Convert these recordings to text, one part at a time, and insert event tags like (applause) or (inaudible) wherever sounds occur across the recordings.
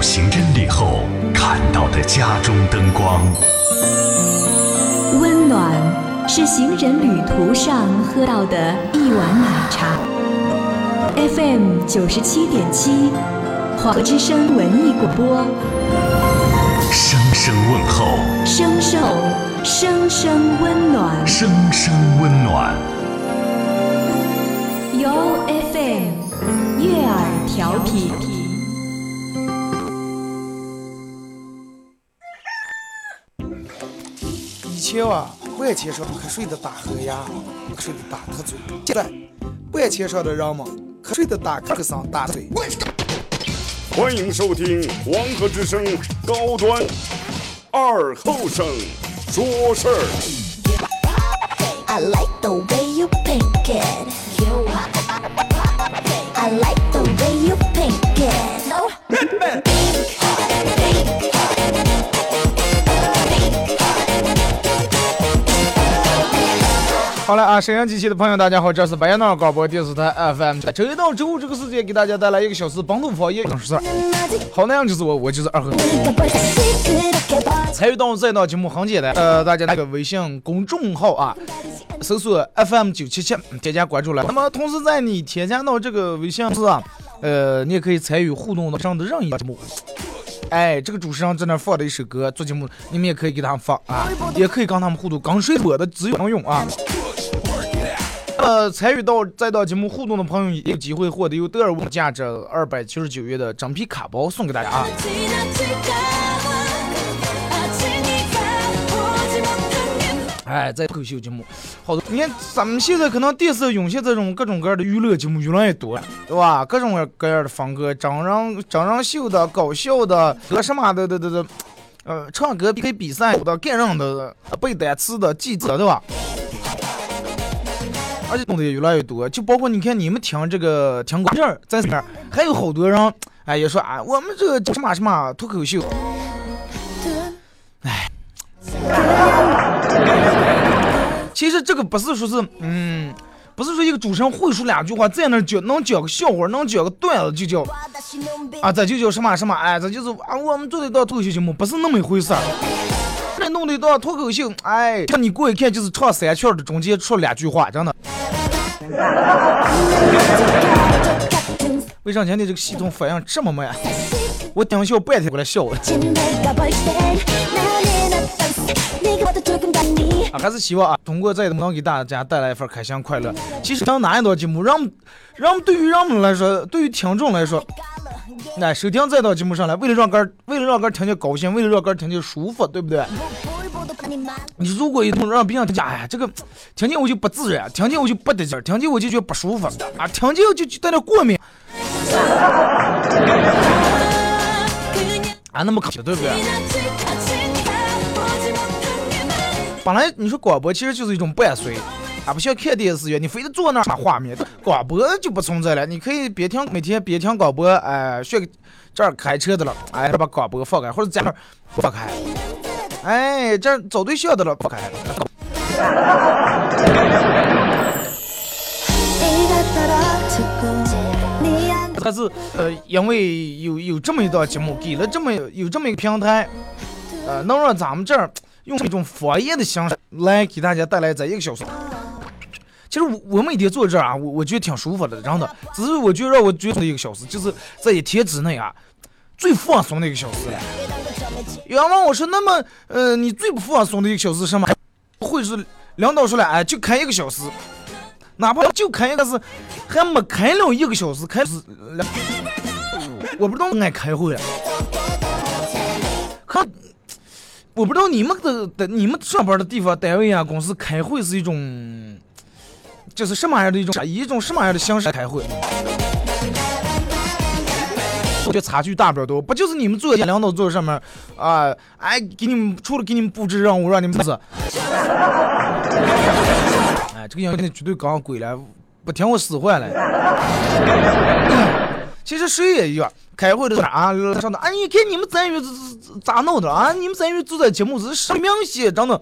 行真理后看到的家中灯光。温暖是行人旅途上喝到的一碗奶茶。FM 九十七点七，华之声文艺广播。声声问候，声受声声温暖。声声温暖。由 FM 悦耳调频。前啊，半天上瞌睡的打呵呀，瞌睡的打特嘴。现在，半天上的人们瞌睡的打咳声打嘴。欢迎收听黄河之声高端二后生说事儿。I like the way you pink it. You. I like the 好了啊，沈阳机器的朋友，大家好，这是白杨脑广播电视台 FM。周一到周五这个时间给大家带来一个小时本土方言讲事儿。好那样就是我，我就是二和。参与到这档节目很简单，呃，大家那个微信公众号啊，搜索 FM 九七七，添加关注了。那么同时在你添加到这个微信时啊，呃，你也可以参与互动上的任意节目。哎，这个主持人在那放的一首歌做节目，你们也可以给他们放啊，也可以跟他们互动，刚睡播的只有能用啊。呃，参与到这档节目互动的朋友，也有机会获得由德尔沃价值二百七十九元的整皮卡包送给大家啊。哎，在脱口秀节目，好多，你看咱们现在可能电视涌现这种各种各样的娱乐节目越来越多，对吧？各种各样的风格，真人真人秀的、搞笑的、和什么的的的的，呃，唱歌可以比赛的、感人的、背单词的、记者，对吧？而且弄的也越来越多，就包括你看你们听这个听歌这儿在这边还有好多人，哎，也说啊，我们这个什么什么脱口秀，哎。其实这个不是说是，嗯，不是说一个主持人会说两句话，在那讲能讲个笑话，能讲个段子就叫啊，这就叫什么什么，哎，这就是啊，我们做的到脱口秀节目，不是那么一回事儿。这弄得一档脱口秀，哎，像你过一看就是唱三圈的，中间出两句话，真的。为啥今天这个系统反应这么慢？我等笑半天过来笑了。啊，还是希望啊，通过这能给大家带来一份开心快乐。其实像哪一档节目，让让对于让我们来说，对于听众来说，那收听这档节目上来，为了让哥，为了让哥听见高兴，为了让哥听见舒服，对不对？你如果一通让别人听，哎呀，这个听见我就不自然，听见我就不得劲儿，听见我就觉得不舒服啊，听见我就就在那过敏，啊，那么可惜，对不对？本来你说广播其实就是一种伴随，啊，不像看电视一样，你非得坐那儿画面。广播就不存在了，你可以边听每天边听广播，哎，学这儿开车的了，哎，把广播放开，或者在这儿放开，哎，这找对象的了不开。但是呃，因为有有这么一档节目，给了这么有这么一个平台，呃，能让咱们这儿。用一种方言的形式来给大家带来这一个小时。其实我我每天坐这儿啊，我我觉得挺舒服的，真的。只是我觉得让我觉得一个小时，就是在一天之内啊，最放松的一个小时了。有人问我说：“那么，呃，你最不放松的一个小时是什么？”会是领导说了，哎，就开一个小时，哪怕就开一个是还没开了一个小时，开始，我不知道爱开会了，可。我不知道你们的的你们上班的地方单位啊公司开会是一种，就是什么样的一种一种什么样的形式开会？我觉得差距大不了多，不就是你们坐在领导座上面啊？哎，给你们除了给你们布置任务，让你们是，哎，这个样子绝对搞鬼了，不听我使唤了。(coughs) 其实谁也一样，开会的时候啊，上的，哎，你看你们咱月咋弄的啊？你们咱月做的节目是实明显，真的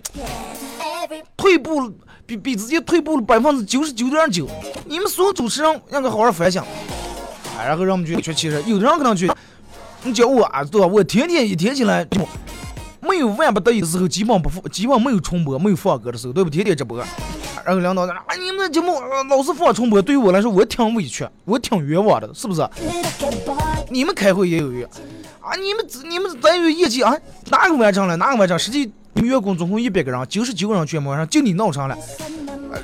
退步比比自己退步了百分之九十九点九。你们所有主持人应该好好反省。哎，然后让我们觉得，其实有的人可能去，你叫我啊，对吧？我天天一天起来，没有万不得已的时候，基本不放，基本没有重播，没有放歌的时候，对不？天天直播。然后领导说啊，你们节目老是放重播，对于我来说，我挺委屈，我挺冤枉的，是不是？你们开会也有冤啊？你们你们等于业绩啊，哪个完成了？哪个完成？实际你们员工总共一百个人，九十九个人全部完成，就你闹成了。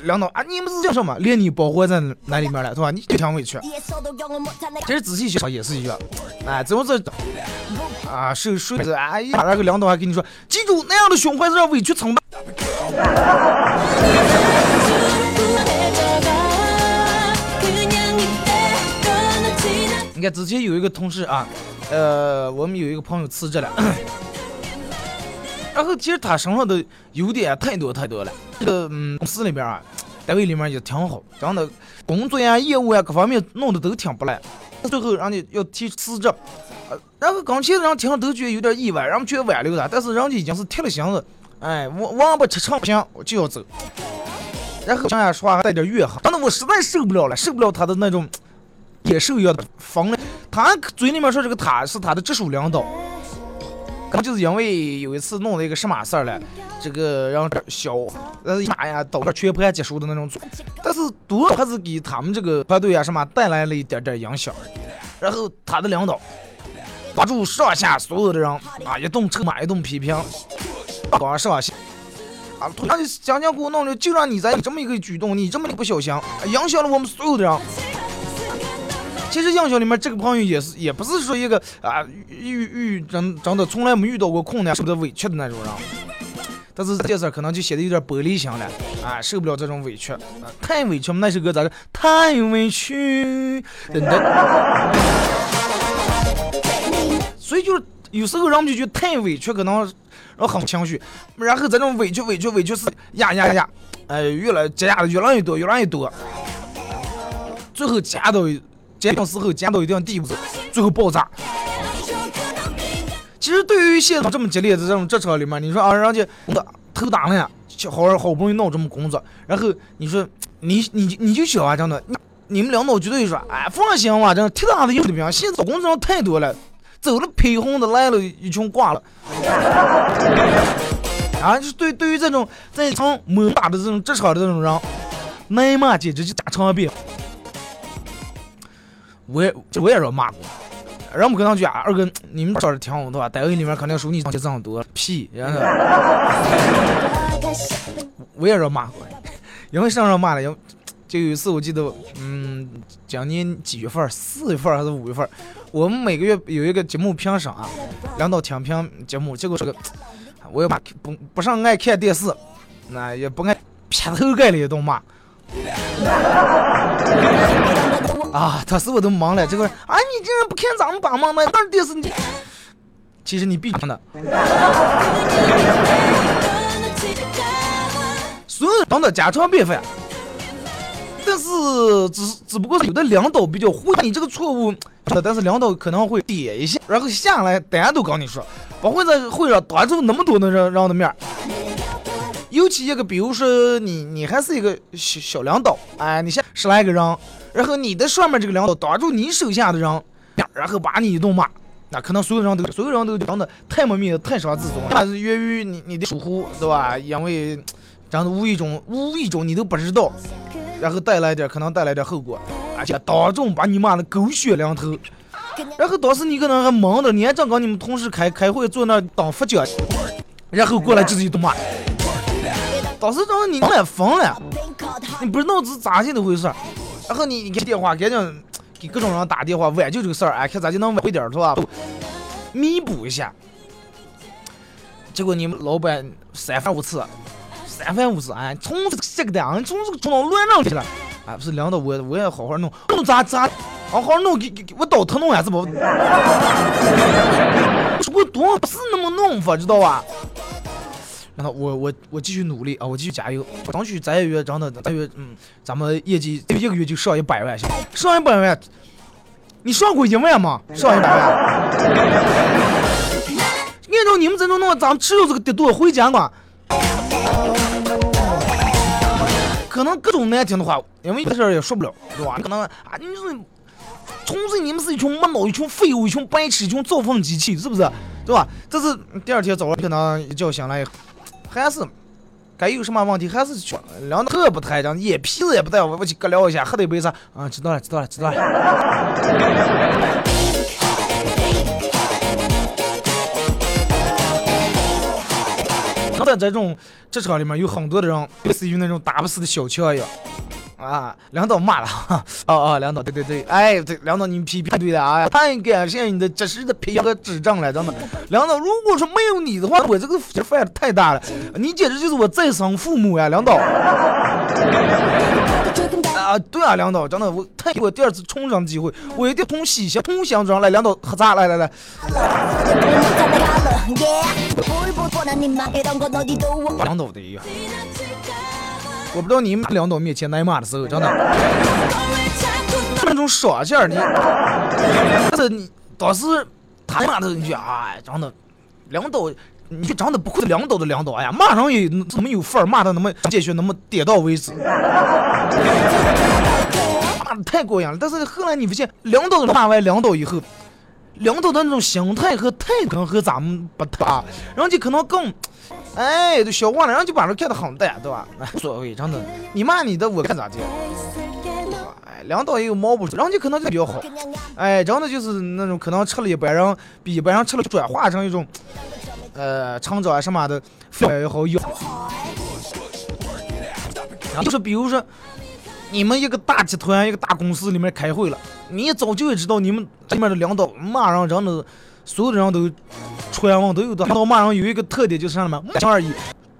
领导啊，你们是叫什么？连你包活在那里面了，是吧？你就挺委屈。其实仔细想也是一样，哎，怎么这啊？是是子哎呀，然后领导还跟你说，记住那样的胸怀是让委屈承担。你看之前有一个同事啊，呃，我们有一个朋友辞职了，然后其实他身上的优点太多太多了。这个嗯，公司里边啊，单位里面也挺好，真的工作呀、业务呀各方面弄得都挺不赖。最后人家要提辞职，呃，然后刚去的人听了都觉得有点意外，然后觉得挽留他，但是人家已经是铁了心子，哎，我王八吃长不行，我就要走。然后想想说话还带点怨恨，真的我实在受不了了，受不了他的那种野兽一样的疯了。他嘴里面说这个他是他的直属领导，可能就是因为有一次弄了一个什么事儿了，这个让小呃妈呀导致全盘结束的那种，但是多还是给他们这个团队啊什么带来了一点点影响。然后他的领导把住上下所有的人啊一顿臭骂一顿批评，光上下。啊！突然讲讲给我弄的，就让你在你这么一个举动，你这么一不小心，影响了我们所有的人。其实印象里面这个朋友也是，也不是说一个啊遇遇真真的从来没遇到过困难、受的委屈的那种人。但是这件事可能就显得有点玻璃心了，啊，受不了这种委屈，啊、太委屈那首歌咋的？太委屈，等等。所以就是有时候人们就觉得太委屈，可能然后很情绪，然后这种委屈委屈委屈是压压压，哎，越来积压的越来越多，越来越多，最后加到加到时候加到一定地步，最后爆炸。其实对于现在这么激烈的这种职场里面，你说啊，人家头大了，好好不容易弄这么工作，然后你说你你你就想啊，真的，你们领导绝对说，哎，放心吧，真的，挺大的有的兵，现在找工作人太多了。走了披红的来了一群挂了，(laughs) 啊！就是对对于这种在场猛打的这种职场的这种人，挨骂简直就家常便。我也我也说骂过，人们可能觉得啊，二哥你们说的挺好的吧？单位里面肯定说你东西这么多，屁！然后我也说骂过，因为上上骂了，因为就有一次我记得，嗯，今年几月份？四月份还是五月份？我们每个月有一个节目评审啊，领导听评节目，结果这个我也骂不不上爱看电视，那也不爱劈头盖脸都骂。啊，当时我都忙了，这个啊，你竟然不看咱们帮忙那那电视？你其实你必看的。所有等的家常便饭。但是只只不过是有的领导比较会你这个错误，但是领导可能会点一下，然后下来大家都跟你说，不会在会上当着那么多的人人的面。尤其一个，比如说你你还是一个小小领导，哎，你下十来个人，然后你的上面这个领导挡住你手下的人，然后把你一顿骂，那可能所有人都所有人都讲的太没面子，太伤自尊了。那是源于你你的疏忽，对吧？因为真的无意中无意中你都不知道。然后带来点，可能带来点后果，而且当众把你骂的狗血淋头。然后当时你可能还忙着，你还正跟你们同事开开会，坐那当副讲，然后过来就是一顿骂。当时真的你蛮疯了，你不知道是咋的回事。然后你你给电话赶紧给各种人打电话挽救这个事儿，哎，看咋就能挽回点儿是吧？弥补一下。结果你们老板三番五次。三番五次，哎，从这个这个的，从这个冲到乱上去了，哎，不是领导，我我也好好弄，弄咋咋，好好弄，给给给我倒腾弄呀，是不？我多不是那么弄法，知道吧？然后我我我继续努力啊，我继续加油，争取这个月真的，这个月嗯，咱们业绩一个月就上一百万，行，上一百万，你上过一万吗？上一百万？按照你们这种弄，咱们只有这个跌多回家嘛。可能各种难听的话，因为这事儿也说不了，对吧？可能啊，你说纯粹你们是一群没脑、一群废物、一群白痴、一群造粪机器，是不是？对吧？这是第二天早上可能一觉醒来，还是该有什么问题还是去两特不抬张，眼皮子也不带，我我去搁聊一下，喝点杯茶？啊，知道了，知道了，知道了。(laughs) 在这种职场里面，有很多的人类似于那种打不死的小强一样。啊，领导骂了，哦哦，领导，对对对，哎，对，领导你批评对了啊，太感谢你的及时的批评和指正了，真的，领导，如果说没有你的话，我这个犯的太大了，你简直就是我再生父母呀，领导。啊，对啊，领导，真的，我太给我第二次重生机会，我一定从西乡从乡庄来，领导喝茶，来来来。领导的呀。我不知道你们领导面前挨骂的时候，真的那种爽劲儿，你，但是你当时他骂的你哎，真的，领导，你就真的不愧是领导的领导，哎呀，骂上也怎么有范儿，骂的那么坚决，那么点到为止，骂的太过瘾了。但是后来你发现，领导骂完领导以后，领导的那种心态和态度和咱们不搭，人家可能更。哎，都小忘了，然后就把人看得很淡，对吧？无所谓，真的，(laughs) 你骂你的，我看咋地。哎，领导也有毛不然后就可能就比较好。哎，真的就是那种可能吃了一般人比一般人吃了转化成一种，呃，成长啊什么的，也好有。然后就是比如说，你们一个大集团、一个大公司里面开会了，你早就知道你们里面的领导骂人真的。所有的人都传闻都有的，到骂人有一个特点就是什么？(laughs) 讲而已，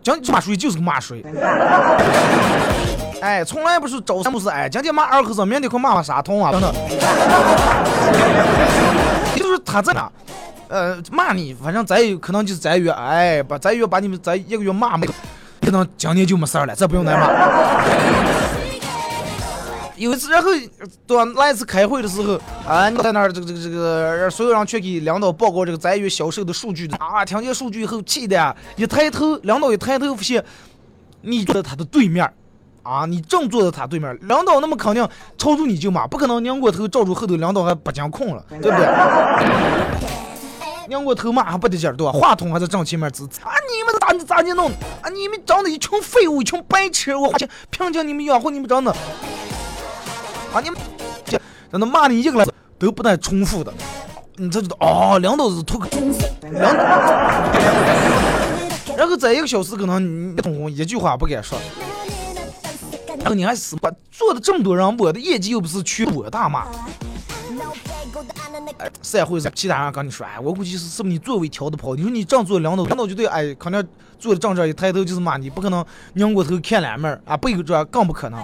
讲骂谁就是个骂谁。(laughs) 哎，从来不是找三不是，哎，今天骂二和尚，明天可骂骂沙童啊，等等。就是他在哪，呃，骂你，反正咱有可能就是咱月，哎，把咱月把你们咱一个月骂没，可能今年就没事儿了，这不用再骂。有一次，然后当那一次开会的时候，啊，你在那儿这个这个这个，让所有人去给领导报告这个咱月销售的数据啊，听见数据以后气的，一抬头，领导一抬头发现你坐在他的对面，啊，你正坐在他对面，领导那么肯定朝住你就骂，不可能拧过头照住后头，领导还不讲空了，对不对？(laughs) 拧过头骂还不得劲儿，对吧？话筒还在正前面支啊，你们咋咋你弄？啊，你们长得一群废物，一群白痴，我凭凭借你们养活你们长得。啊！你们这让他骂你一个来都不带重复的，你这就哦？两刀子吐个两，然后在一个小时可能你通一句话不敢说，然后你还死把做的这么多人，我的业绩又不是去我大骂。散会上其他人跟你说，哎，我估计是是不是你座位调的不好？你说你这样做领导，领导就对，哎，肯定坐的正这一抬头就是骂你，不可能拧过头看两面啊，背后这更不可能。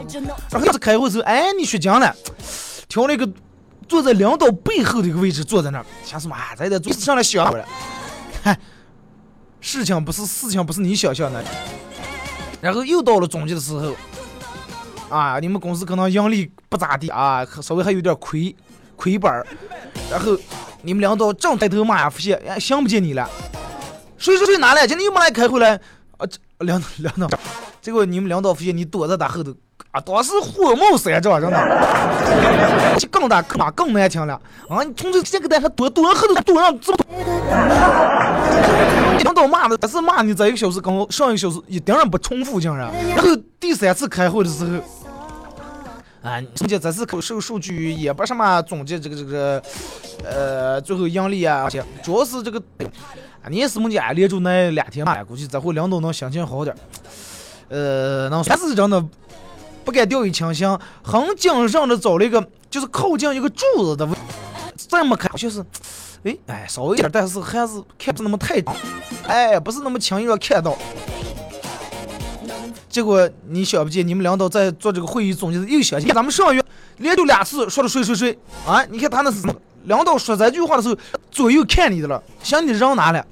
然后要是开会时候，哎，你学精了，调了一个坐在领导背后的一个位置坐在那儿，想什么啊？咱得坐上来想了，嗨，事情不是事情不是你想象的。然后又到了总结的时候，啊，你们公司可能盈利不咋地啊，稍微还有点亏。亏本儿，然后你们领导正抬头骂呀，发现哎想不见你了，谁说谁哪来？今天又没来开会了？啊，领导领导，结果你们领导发现你躲在他后头，啊，当时火冒三丈，真的，(laughs) 这更大可更难听了啊！你从这先给他还躲躲人后头躲上这么，(laughs) 领导骂的，但是骂你这一个小时，跟上一个小时一点也不重复，竟然。然后第三次开会的时候。啊，总结这次口授数据也不什么总结这个这个，呃，最后盈利啊，而且主要是这个，你也是梦见连住那两天嘛，估计这回领导能心情好点呃，那算是真的不敢掉以轻心，很谨慎的找了一个就是靠近一个柱子的位，这么看就是，哎哎，稍微一点，但是还是看不那么太，哎，不是那么轻易的看到。结果你想不见，你们领导在做这个会议总结的又想起，咱们上月连就两次说的谁谁谁啊？你看他那是领导说这句话的时候，左右看你的了，想你扔哪了？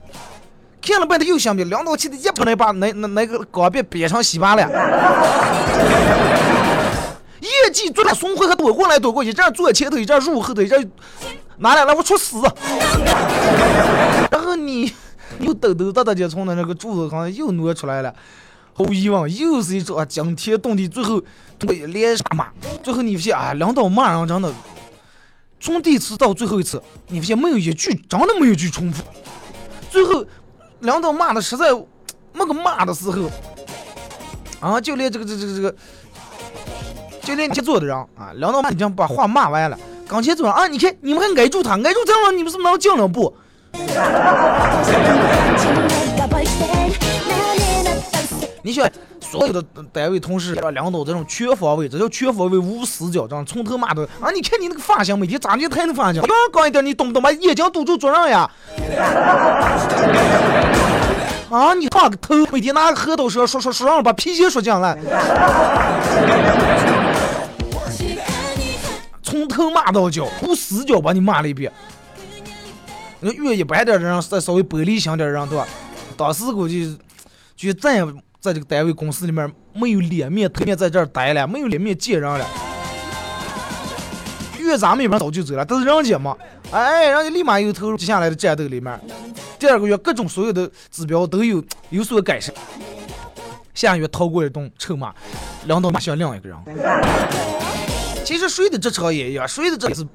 看了半天又想不起，领导气的一把把那那那个钢笔憋成稀巴烂。业绩做的松回还躲过来躲过，一阵坐前头，一阵入后头，一阵哪来了？我出死！然后你又抖抖哒哒的从那那个柱子上又挪出来了。毫无疑问，又是一场惊天动地，最后连杀骂，最后你发现啊，领导骂人真的从第一次到最后一次，你发现没有一句，真的没有一句重复。最后领导骂的实在没个骂的时候，啊，就连这个这这个这个，就连前座的人啊，领导已经把话骂完了，刚前座啊，你看你们还挨住他，挨住他了，你们是不是能进两步？你想，所有的单位同事、领导这种全方位，这叫全方位无死角，这样从头骂到啊！你看你那个发型，每天咋地抬那发型？刚刚一点，你懂不懂？把眼睛堵住，做人呀！(laughs) 啊，你烫个头，每天拿个核桃说说说说让把皮鞋说进来，(laughs) 从头骂到脚，无死角把你骂了一遍。那越一般点的人，再稍微玻璃心点的人，对吧？当时估计就再也在这个单位公司里面没有脸面、头面在这儿待了，没有脸面见人了。越咱们一边早就走了，但是人家嘛，哎，人家立马又投入接下来的战斗里面。第二个月，各种所有的指标都有有所改善。下个月逃过一顿臭骂，领导骂向另一个人。其实谁的职场也一样，谁的这是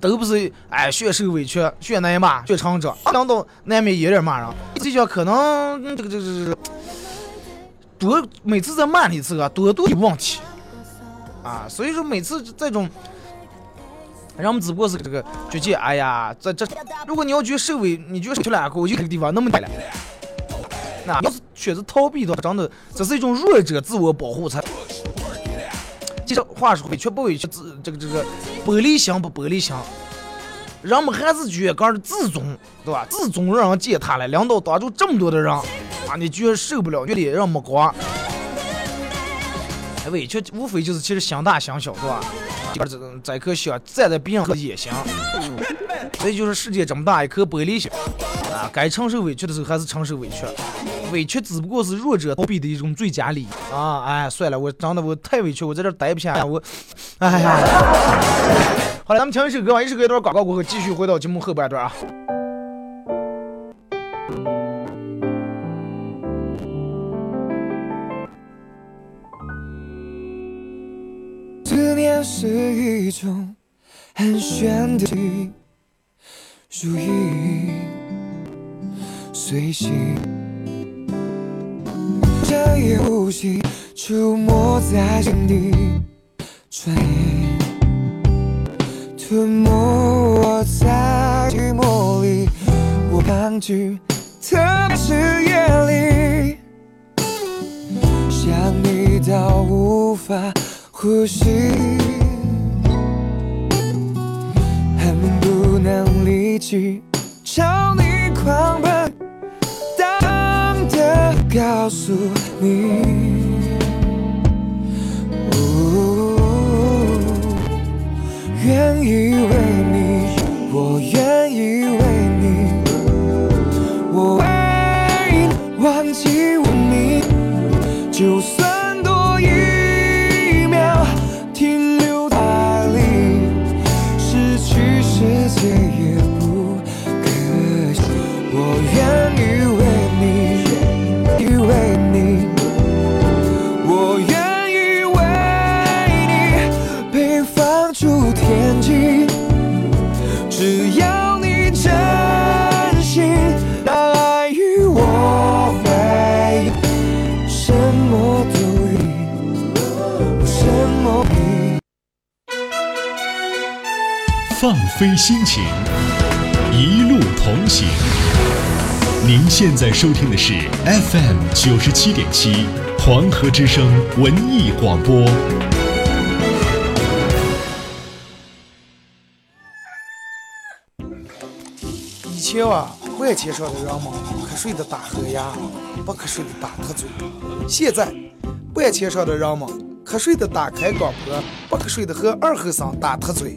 都不是哎，血受委屈，血挨骂，血长者，领导难免也得骂人。这叫可能这个这个这个多每次在骂你一次啊，多多有问题啊。所以说每次这种。人们只不过是这个觉得，哎呀，这这，如果你要觉得受委，你觉得受去了，我就这个地方那么点了。那要是选择逃避的话，真的这是一种弱者自我保护才。其实话说委屈不委屈，自这个这个玻璃心不玻璃心，人们还是觉得刚是自尊，对吧？自尊让人践踏了，领导当着这么多的人，啊，你居然受不了，觉得让没光。委屈无非就是其实心大心小，对吧？这这颗想站在别人的眼心，所以就是世界这么大一颗玻璃心啊！该承受委屈的时候还是承受委屈，委屈只不过是弱者逃避的一种最佳理由啊！哎，算了，我真的我太委屈，我在这待不下，我，哎呀！好了，咱们听一首歌吧，一首歌一段广告过后，继续回到节目后半段啊。思念是一种很玄的如影随形，这夜无息出没在心底，转眼吞没我在寂寞里，我抗拒，特别是夜里，想你到无法。呼吸，恨不能立即朝你狂奔，大胆的告诉你，愿意为你，我愿意为心情，一路同行。您现在收听的是 FM 九十七点七黄河之声文艺广播。以前啊，万千上的人们瞌睡的打呵牙，不瞌睡的打瞌嘴。现在，万千上的人们瞌睡的打开广播，不瞌睡的和二和尚打瞌嘴。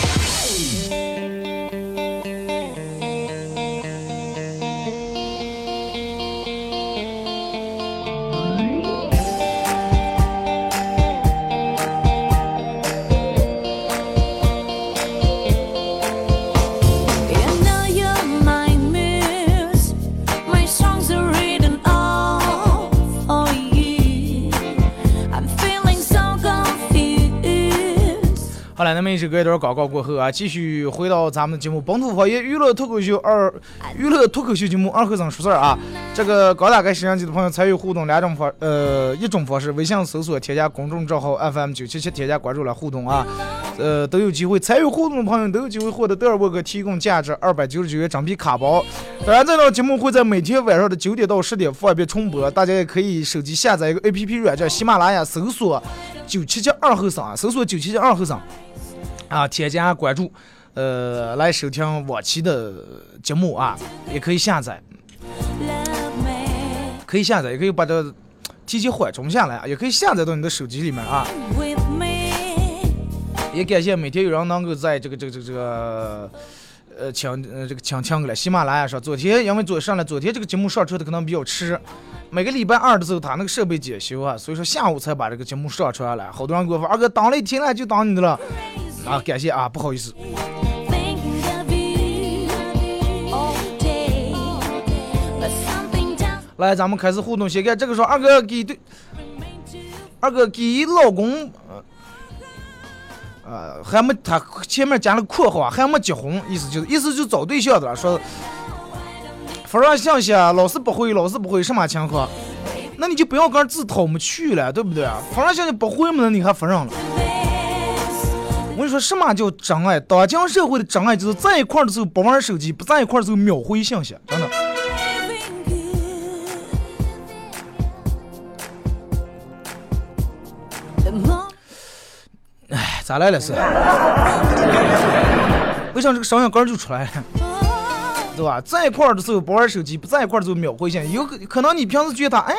咱们一首歌一段广告过后啊，继续回到咱们的节目《本土方言娱乐脱口秀二娱乐脱口秀节目二和尚说事儿》啊。这个刚打开摄像机的朋友参与互动两种方，呃，一种方式，微信搜索添加公众账号 FM 九七七，添加关注来互动啊。呃，都有机会参与互动的朋友都有机会获得德尔沃克提供价值二百九十九元整币卡包。当然，这档节目会在每天晚上的九点到十点方便重播，大家也可以手机下载一个 APP 软件喜马拉雅，搜索九七七二后生啊，搜索九七七二后生。啊，添加关注，呃，来收听往期的节目啊，也可以下载，可以下载，也可以把这提前缓冲下来啊，也可以下载到你的手机里面啊。也感谢每天有人能够在这个这个这个这个呃抢呃这个抢抢过来喜马拉雅上。昨天因为昨上来，昨天这个节目上传的可能比较迟，每个礼拜二的时候他那个设备检修啊，所以说下午才把这个节目上传来。好多人给我发，二哥当了一天了，就当你的了。啊，感谢啊，不好意思。来，咱们开始互动，先看这个说二哥给对，二哥给老公，呃，还没他前面加了括号啊，还没结婚，意思就是意思就找对象的了，说发上信息啊，老是不回，老是不回，什么情况？那你就不要跟自讨没趣了，对不对啊？发上信息不回嘛，那你还发上了？我跟你说，什么叫真爱？当今社会的真爱就是在一块儿的时候不玩手机，不在一块儿的时候秒回信息，真的。哎，咋来了是？为啥这个声音杆就出来了？对吧？在一块儿的时候不玩手机，不在一块儿的时候秒回信，有可可能你平时觉得他哎。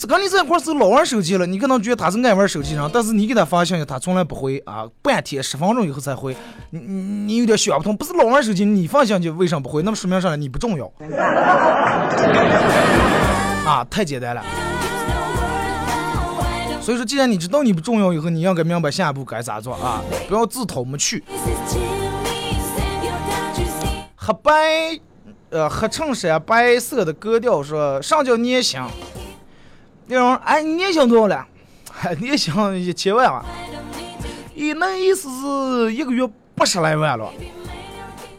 这跟你在一块是老玩手机了，你可能觉得他是爱玩手机上，但是你给他发信息，他从来不回啊，半天十分钟以后才回，你你你有点想不通，不是老玩手机，你发信息为什么不回？那么说明啥呢？你不重要 (laughs) 啊，太简单了。所以说，既然你知道你不重要以后，你要该明白下一步该咋做啊，不要自讨没趣。黑白，呃，黑衬衫白色的格调，说上叫年薪。那种，哎，年薪多少了？(laughs) 年薪一千万啊！咦，那意思是一个月八十来万了。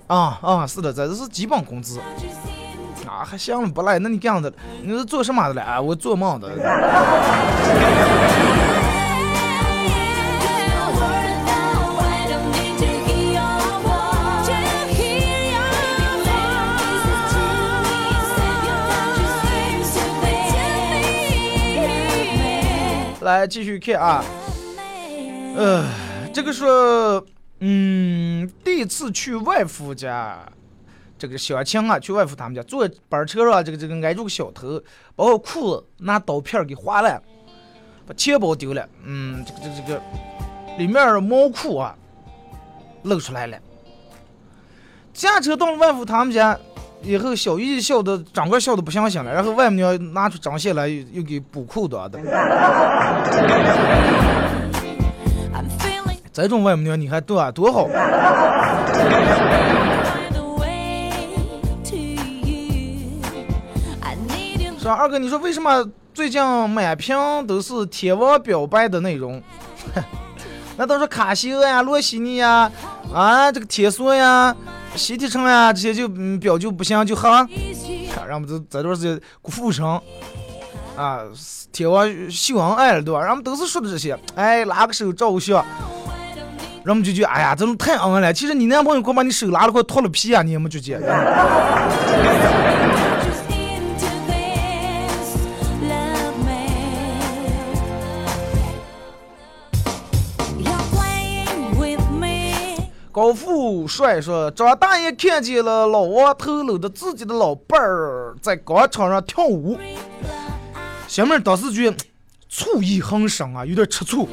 啊啊，是的，这是基本工资。啊，还行，不赖。那你干的？你是做什么的了？啊，我做梦的。来继续看啊，呃，这个说，嗯，第一次去外父家，这个小青啊，去外父他们家坐板车上，这个这个挨住个小偷，把我裤子拿刀片给划烂，把钱包丢了，嗯，这个这个这个里面毛裤啊露出来了。驾车到了外父他们家以后，小姨笑的整个笑的不相信了，然后外母娘拿出针线来又又给补裤子的。这种外母娘你还多啊多好。(laughs) 是吧二哥，你说为什么最近满屏都是天王表白的内容？(laughs) 那都是卡西欧呀、洛西尼呀、啊这个铁索呀、西提城呀这些就嗯表就不行就喝，然后这这段时间古富城啊、天王秀恩爱了对吧？然后都是说的这些，哎拉个手照个相，人们就觉得哎呀这种太恩爱了。其实你男朋友快把你手拉了快脱了皮啊，你也没觉得？高富帅说：“张大爷看见了老王偷搂着自己的老伴儿在广场上跳舞，小妹儿当时觉得醋意横生啊，有点吃醋，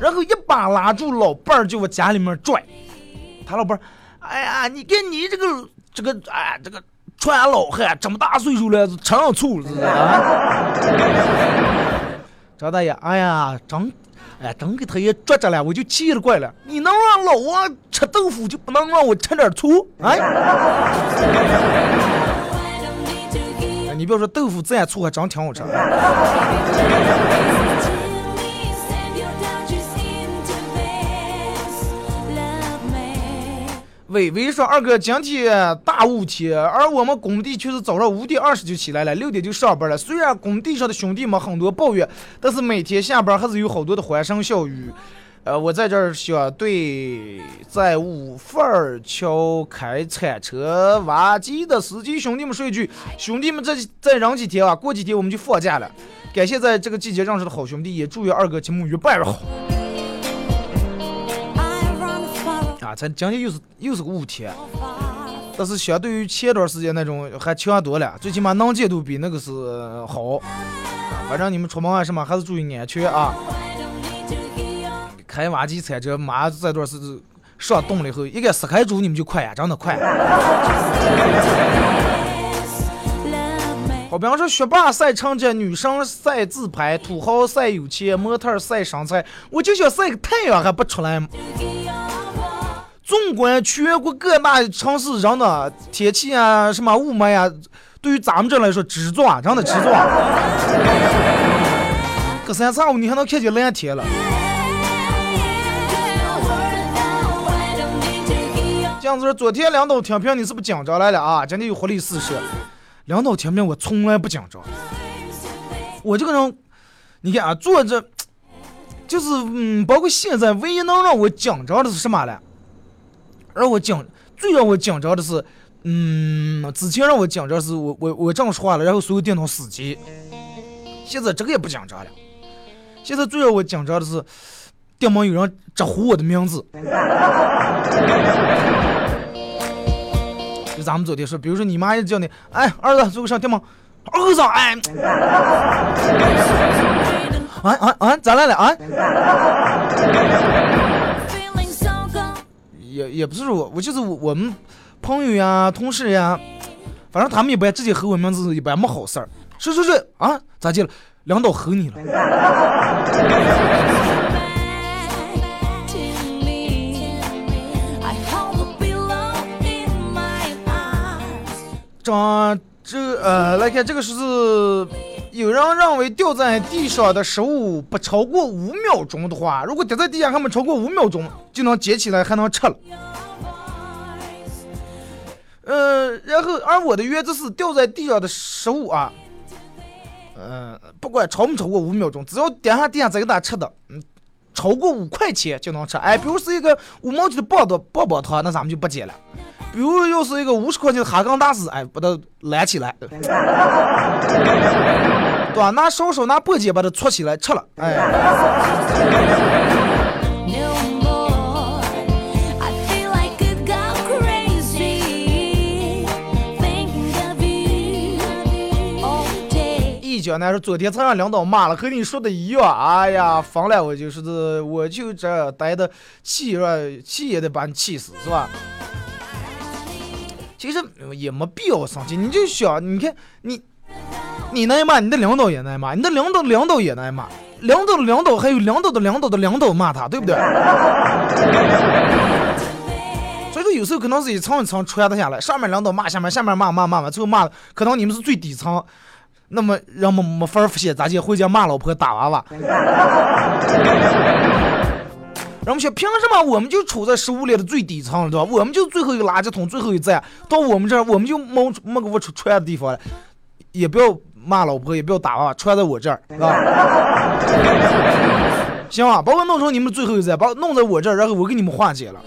然后一把拉住老伴儿就往家里面拽。他老伴儿，哎呀，你看你这个这个哎这个穿老汉这么大岁数了，吃上醋是啊？张 (laughs) 大爷，哎呀，真。”哎，真给他也捉着了，我就气了怪了。你能让老王吃豆腐，就不能让我吃点醋？哎，(laughs) 你不要说豆腐蘸醋还真挺好吃。伟伟说：“二哥，今天大雾天，而我们工地却是早上五点二十就起来了，六点就上班了。虽然工地上的兄弟们很多抱怨，但是每天下班还是有好多的欢声笑语。呃，我在这儿想对在五份儿桥开铲车挖机的司机兄弟们说一句：兄弟们再再忍几天啊，过几天我们就放假了。感谢在这个季节认识的好兄弟，也祝愿二哥节目越办越好。”才，今天又是又是个雾天，但是相对于前段时间那种还强多了，最起码能见度比那个是好。反正你们出门啊什么还是注意安全啊。开挖机铲车，妈这段是上冻了以后，一个撕开住你们就快呀，真的快。好比方说，学霸晒成绩，女生晒自拍，土豪晒有钱，模特晒身材，我就想晒个太阳还不出来吗？纵观全国各大城市，人的天气啊，什么雾霾呀，对于咱们这来说，直撞，真的直撞。隔三差五你还能看见蓝天了。这样子说，昨天领导听评你是不是紧张来了啊？今天有活力四射。领导听评我从来不紧张，我这个人，你看啊，坐着，就是嗯，包括现在，唯一能让我紧张的是什么了？让我紧，最让我紧张的是，嗯，之前让我紧张是我我我这样说话了，然后所有电脑死机。现在这个也不紧张了，现在最让我紧张的是，电门有人直呼我的名字。就咱们昨天说，比如说你妈一叫你，哎，儿子，做个上电门，儿子，哎，哎 (laughs) 哎哎，咋来了啊？也也不是我，我就是我们朋友呀、同事呀，反正他们一般直接吼我名字，一般没好事儿。说说说啊，咋的了？领导吼你了？(laughs) 这这呃，来看这个是有人认为掉在地上的食物不超过五秒钟的话，如果掉在地下还没超过五秒钟，就能捡起来还能吃了。呃，然后而我的原则是掉在地上的食物啊，嗯，不管超没超过五秒钟，只要掉下地下再给它吃的，嗯，超过五块钱就能吃。哎，比如是一个五毛钱的棒的棒棒糖，那咱们就不捡了。比如要是一个五十块钱的哈根达斯，哎，把它拦起来，(laughs) 对吧？拿勺勺拿簸箕把它搓起来吃了，哎。一脚呢是昨天才让领导骂了，和你说的一样。哎呀，疯了，我就是我就这待的气是气也得把你气死，是吧？其实也没必要生气，你就想，你看你，你挨骂，你的领导也挨骂，你的领导领导也挨骂，领导领导还有领导的领导的领导骂他，对不对？(laughs) 所以说有时候可能是一层一层传的下来，上面领导骂下面，下面骂骂骂完，最后骂可能你们是最底层，那么人们没法儿发泄，咋地？回家骂老婆打娃娃。人们说，凭什么我们就处在食物链的最底层了，对吧？我们就最后一个垃圾桶，最后一站，到我们这儿，我们就没没个我出穿的地方了。也不要骂老婆，也不要打娃，穿在我这儿，是吧？(laughs) 行吧，把我弄成你们最后一站，把我弄在我这儿，然后我给你们化解了。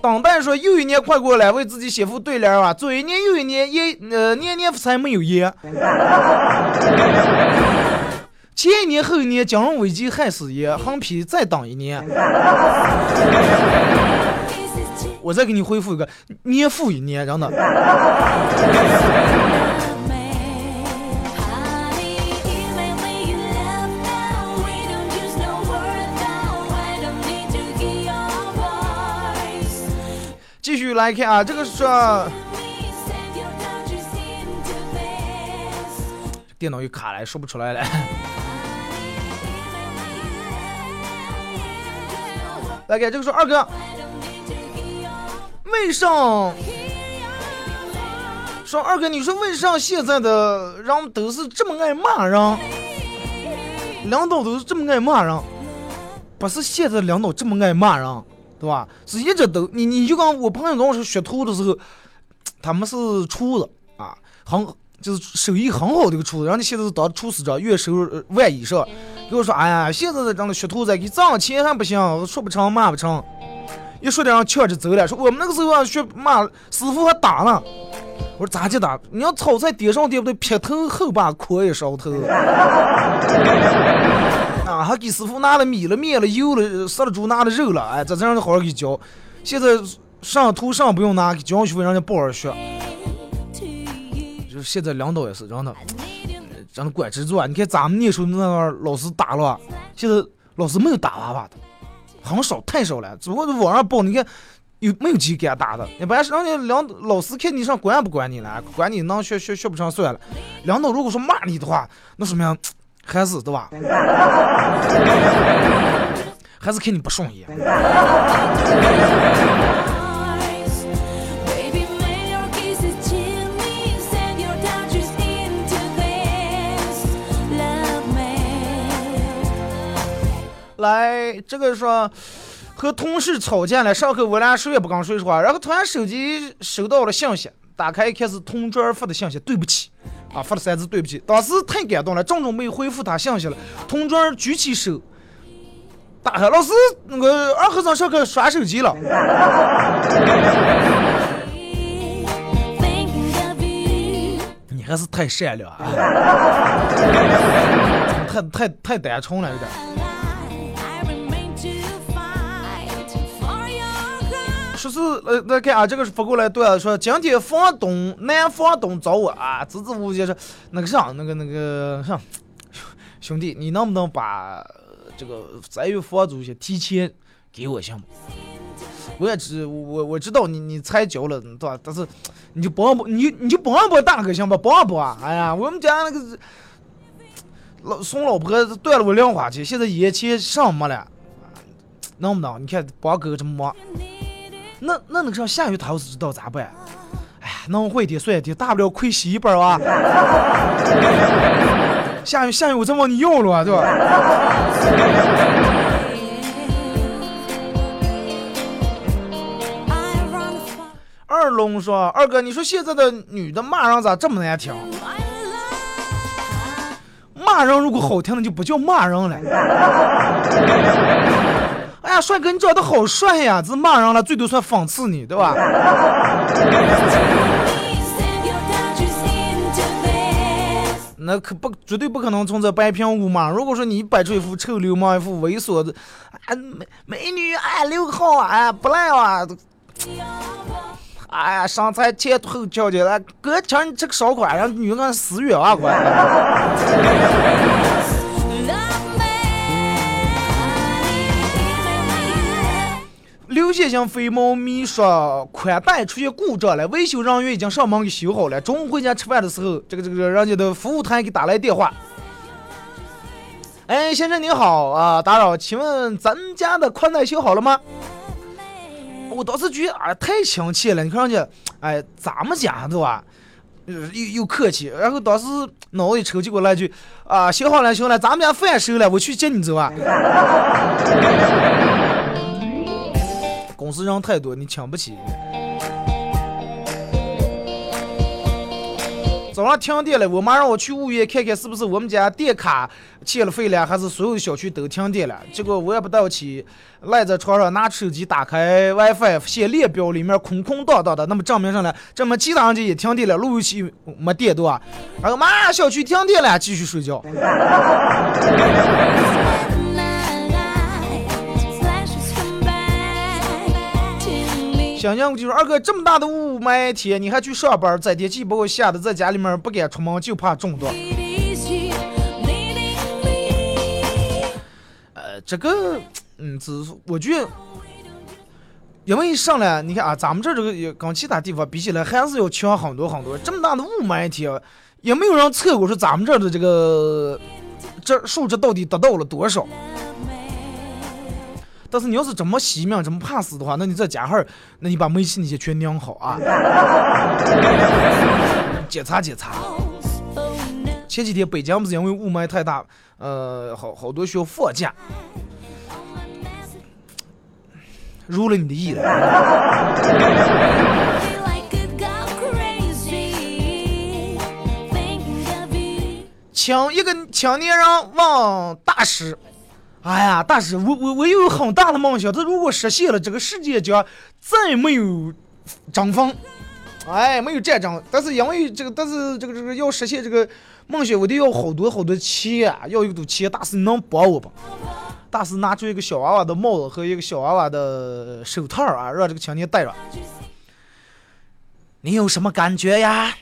当代说，又一年快过来，为自己写副对联啊！左一年又一年，也呃年年才没有烟。前一年后一年，金融危机害死人，横批再等一年。(laughs) 我再给你恢复一个，年复一年，真的。继续来看啊，这个是电脑又卡了，说不出来了。来给这个说二哥，为啥？说二哥，你说为啥现在的人都是这么爱骂人？领导都是这么爱骂人？不是现在领导这么爱骂人，对吧？是一直都你你就跟我朋友跟我说学徒的时候，他们是厨子啊，很就是手艺很好的一个厨子，人家现在是当厨师长，月收入万以上。给我说，哎呀，现在的这个学徒子给挣钱还不行，说不成骂不成，一说点人呛着走了。说我们那个时候啊，学骂师傅还打呢。我说咋就打？你要炒菜点上点不对，劈头后把锅也烧头。(laughs) 啊，还给师傅拿了米了、面了、油了、杀了猪拿了肉了，哎，这这样就好好给教。现在上图上不用拿，给教学费人家不好学。就是现在领导也是，真的，真的管制住啊！你看咱们那时候那个老师打了，现在老师没有打娃娃的，很少，太少了。只不过网上报，你看有没有几给他打的？一般是人家领老师看你上管也不管你了，管你能学学学不上算了。领导如果说骂你的话，那说明还是对吧？(laughs) 还是看你不顺眼。来，这个说和同事吵架了，上课我俩谁也不跟谁说话，然后突然手机收到了信息，打开一看是同桌发的信息，对不起，啊，发了三字对不起，当时太感动了，正准备回复他信息了，同桌举起手，打开老师那个二和尚上课耍手机了，你还是太善良啊，太太太单纯了有点。Cry. 说是呃，那看啊，这个是发过来对啊，说今天房东男房东找我啊，支支吾吾就说那个啥，那个那个啥，兄弟，你能不能把这个三月房租先提前给我行吗？我也知我我知道你你才交了对吧？但是你就帮帮你你就帮帮大哥行吧？帮帮！哎呀，我们家那个老送老婆断了我零花钱，现在眼前上没了，能不能？你看帮哥这么忙。那那那个上下雨他要是知道咋办？哎呀，能会点算点，大不了亏洗一半啊。(laughs) 下雨下雨我再往你要了，对吧？二龙说：“二哥，你说现在的女的骂人咋这么难听？骂人如果好听的就不叫骂人了。帅哥，你长得好帅呀！这骂人了，最多算讽刺你，对吧. (laughs) 那可不绝对不可能从这白平舞嘛。如果说你摆出一副臭流氓、一副猥琐的，啊美美女，哎六个号啊，哎不赖啊，哎呀上菜前后翘的，哎哥请你吃个烧烤，让女人死远啊快！刘先生飞猫咪说宽带出现故障了，维修人员已经上门给修好了。中午回家吃饭的时候，这个这个人家的服务台给打来电话。哎，先生您好啊，打扰，请问咱家的宽带修好了吗？我当时觉得啊，太亲切了，你看人家，哎，咱们家对吧？又又客气，然后当时脑子一抽就给我来句啊，修好了，修了，咱们家饭收了，我去接你走啊。公司人太多，你请不起。早上停电了，我妈让我去物业看看是不是我们家电卡欠了费了，还是所有小区都停电了。结果我也不到起，赖在床上拿手机打开 WiFi，显列表里面空空荡荡的，那么证明上了，证明其他人家也停电了，路由器没电对吧？然后妈，小区停电了，继续睡觉。(laughs) 想想就说二哥这么大的雾霾天，你还去上班，这天气把我吓得在家里面不敢出门，就怕中毒。呃，这个，嗯，只是我觉得，因为上来你看啊，咱们这这个也跟其他地方比起来，还是要强很多很多。这么大的雾霾天，也没有人测过说咱们这儿的这个这数值到底达到了多少。但是你要是这么惜命、这么怕死的话，那你在家哈儿，那你把煤气那些全拧好啊，(laughs) 检查检查。前几天北京不是因为雾霾太大，呃，好好多需要放假。如了你的意了。(laughs) 青一个青年人问大师：“哎呀，大师，我我我有很大的梦想，这如果实现了，这个世界将再没有争锋，哎，没有战争。但是因为这个，但是这个这个要实现这个梦想，我得要好多好多钱，要有多钱。大师，你能帮我吧？”大师拿出一个小娃娃的帽子和一个小娃娃的手套啊，让这个青年戴上。你有什么感觉呀？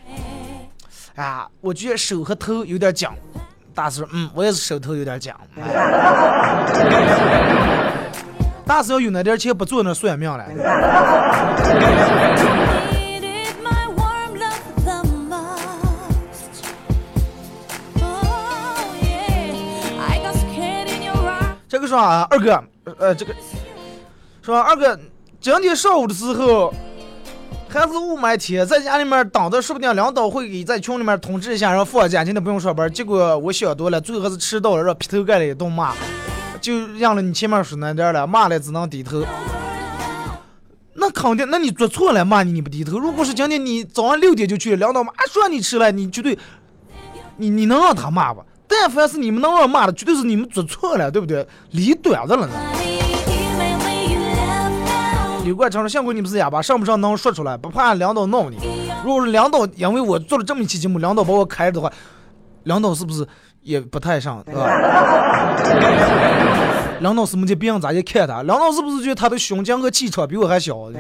啊，我觉得手和头有点僵。大师，嗯，我也是手头有点紧。(laughs) (laughs) 大师要有那点钱不做那算命了。这个说啊，二哥，呃，这个说二哥，今天上午的时候。还是雾霾天，在家里面等着，说不定领导会给在群里面通知一下，让放假，今天不用上班。结果我想多了，最后还是迟到了，让劈头盖脸一顿骂，就让了你前面说那点了，骂了只能低头。那肯定，那你做错了，骂你你不低头。如果是今天你早上六点就去，领导骂说你迟了，你绝对，你你能让他骂吧？但凡是你们能让骂的，绝对是你们做错了，对不对？理短子了呢。刘冠成说：“幸亏你不是哑巴，上不上能说出来，不怕领导闹你。如果是领导，因为我做了这么一期节目，领导把我开了的话，领导是不是也不太上，对吧？(laughs) 领导是没见别人咋去看他，领导是不是觉得他的胸襟和气场比我还小？(laughs)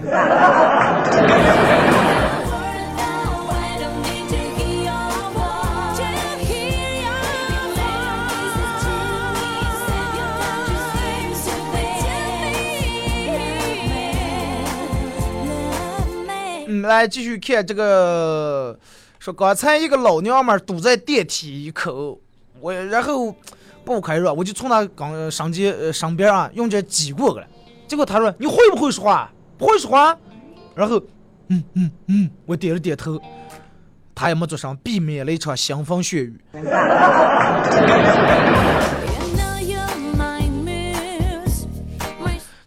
来继续看这个，说刚才一个老娘们儿堵在电梯口，我然后不开热，我就从他刚上街呃上边啊用脚挤过去了，结果他说你会不会说话？不会说话？然后嗯嗯嗯，我点了点头，他也没做声，避免了一场腥风血雨。(laughs)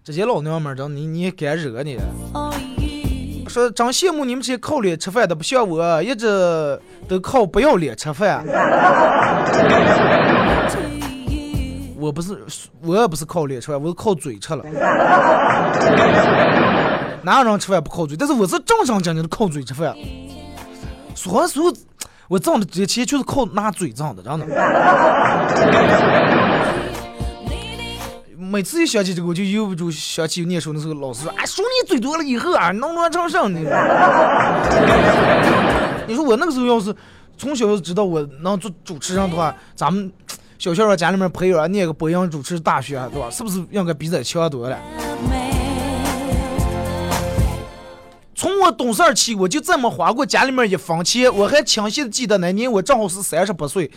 这些老娘们儿，真你你也敢惹你？说真羡慕你们这些靠脸吃饭的，不像我一直都靠不要脸吃饭。(laughs) 我不是，我也不是靠脸吃饭，我是靠嘴吃了。哪有人吃饭不靠嘴？但是我是正正经经的靠嘴吃饭。所有所有，我挣的这些钱就是靠拿嘴挣的，真的。每次一想起这个，我就由不住想起念书的时候，老师说：“哎，说你嘴多了以后啊，能乱成什呢？” (laughs) 你说我那个时候要是从小就知道我能做主持人的话，咱们小学家里面培养念个播音主持大学，对吧？是不是应该比咱强多了？从我懂事起，我就这么花过家里面一分钱，我还清晰的记得那年我正好是三十八岁，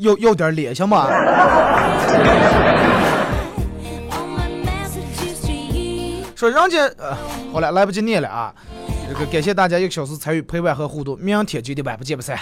要要点脸行吗. (laughs) 说人家呃，好了，来不及念了啊。这个感谢大家一个小时参与陪伴和互动，明天九点半不见不散。